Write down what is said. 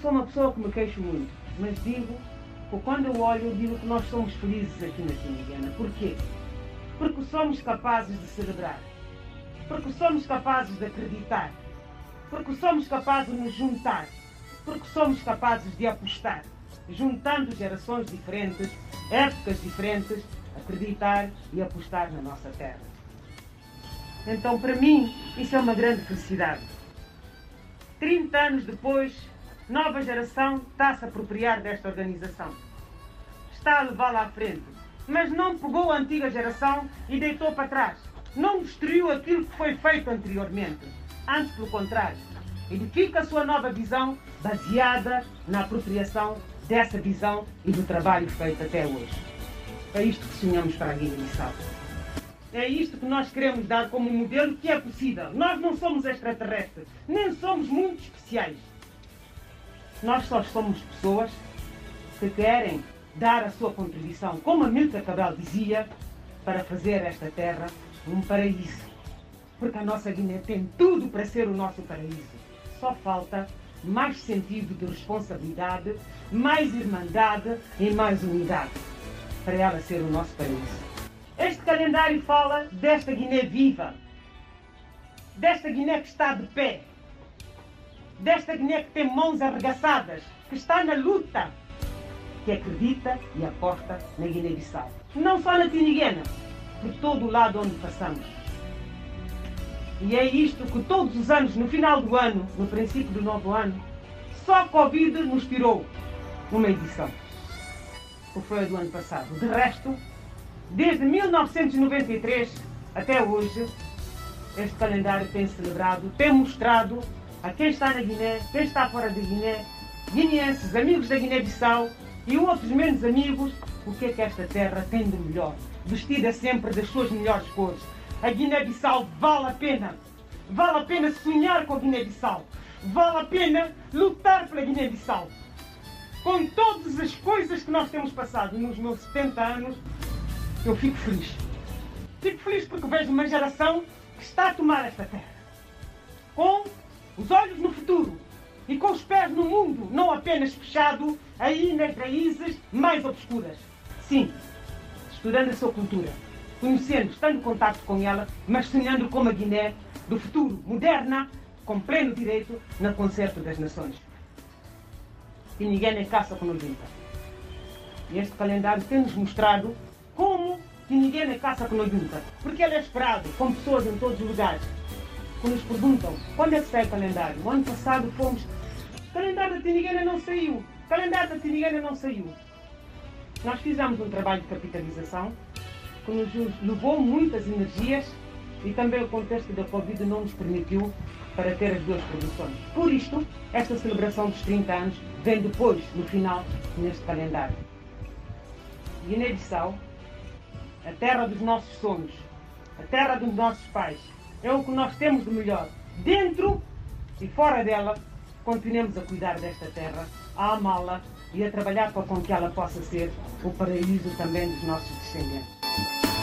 sou uma pessoa que me queixo muito, mas digo quando eu olho, eu digo que nós somos felizes aqui na Tiniguena. Porquê? Porque somos capazes de celebrar, porque somos capazes de acreditar, porque somos capazes de nos juntar, porque somos capazes de apostar, juntando gerações diferentes, épocas diferentes, acreditar e apostar na nossa terra. Então, para mim, isso é uma grande felicidade. 30 anos depois, nova geração está a se apropriar desta organização. Está a levá-la à frente. Mas não pegou a antiga geração e deitou para trás. Não destruiu aquilo que foi feito anteriormente. Antes, pelo contrário, edifica a sua nova visão baseada na apropriação dessa visão e do trabalho feito até hoje. É isto que sonhamos para a Guiné-Bissau. É isto que nós queremos dar como modelo que é possível. Nós não somos extraterrestres, nem somos muito especiais. Nós só somos pessoas que querem dar a sua contribuição, como a Milka Cabral dizia, para fazer esta terra um paraíso. Porque a nossa Guiné tem tudo para ser o nosso paraíso. Só falta mais sentido de responsabilidade, mais irmandade e mais unidade para ela ser o nosso paraíso. Este calendário fala desta Guiné viva, desta Guiné que está de pé, desta Guiné que tem mãos arregaçadas, que está na luta, que acredita e aposta na Guiné-Bissau. Não só na Tiniguena, por todo o lado onde passamos. E é isto que todos os anos, no final do ano, no princípio do novo ano, só a Covid nos tirou uma edição. O foi do ano passado. De resto, Desde 1993 até hoje, este calendário tem celebrado, tem mostrado a quem está na Guiné, quem está fora da Guiné, guineenses, amigos da Guiné-Bissau e outros menos amigos, o que é que esta terra tem de melhor, vestida sempre das suas melhores cores. A Guiné-Bissau vale a pena, vale a pena sonhar com a Guiné-Bissau, vale a pena lutar pela Guiné-Bissau. Com todas as coisas que nós temos passado nos meus 70 anos, eu fico feliz. Fico feliz porque vejo uma geração que está a tomar esta terra. Com os olhos no futuro e com os pés no mundo, não apenas fechado aí nas raízes mais obscuras. Sim, estudando a sua cultura, conhecendo, estando em contato com ela, mas sonhando como a Guiné do futuro, moderna, com pleno direito, no concerto das nações. E ninguém nem caça com nos E este calendário tem-nos mostrado como que ninguém é caça com junta? Porque ele é esperado com pessoas em todos os lugares que nos perguntam quando é que sai o calendário. O ano passado fomos. Calendário da Tiniguena não saiu. Calendário da Tiniguena não saiu. Nós fizemos um trabalho de capitalização que nos levou muitas energias e também o contexto da Covid não nos permitiu para ter as duas produções. Por isto, esta celebração dos 30 anos vem depois, no final, neste calendário. Guiné-Bissau a terra dos nossos sonhos, a terra dos nossos pais. É o que nós temos de melhor. Dentro e fora dela, continuemos a cuidar desta terra, a amá-la e a trabalhar para com que ela possa ser o paraíso também dos nossos descendentes.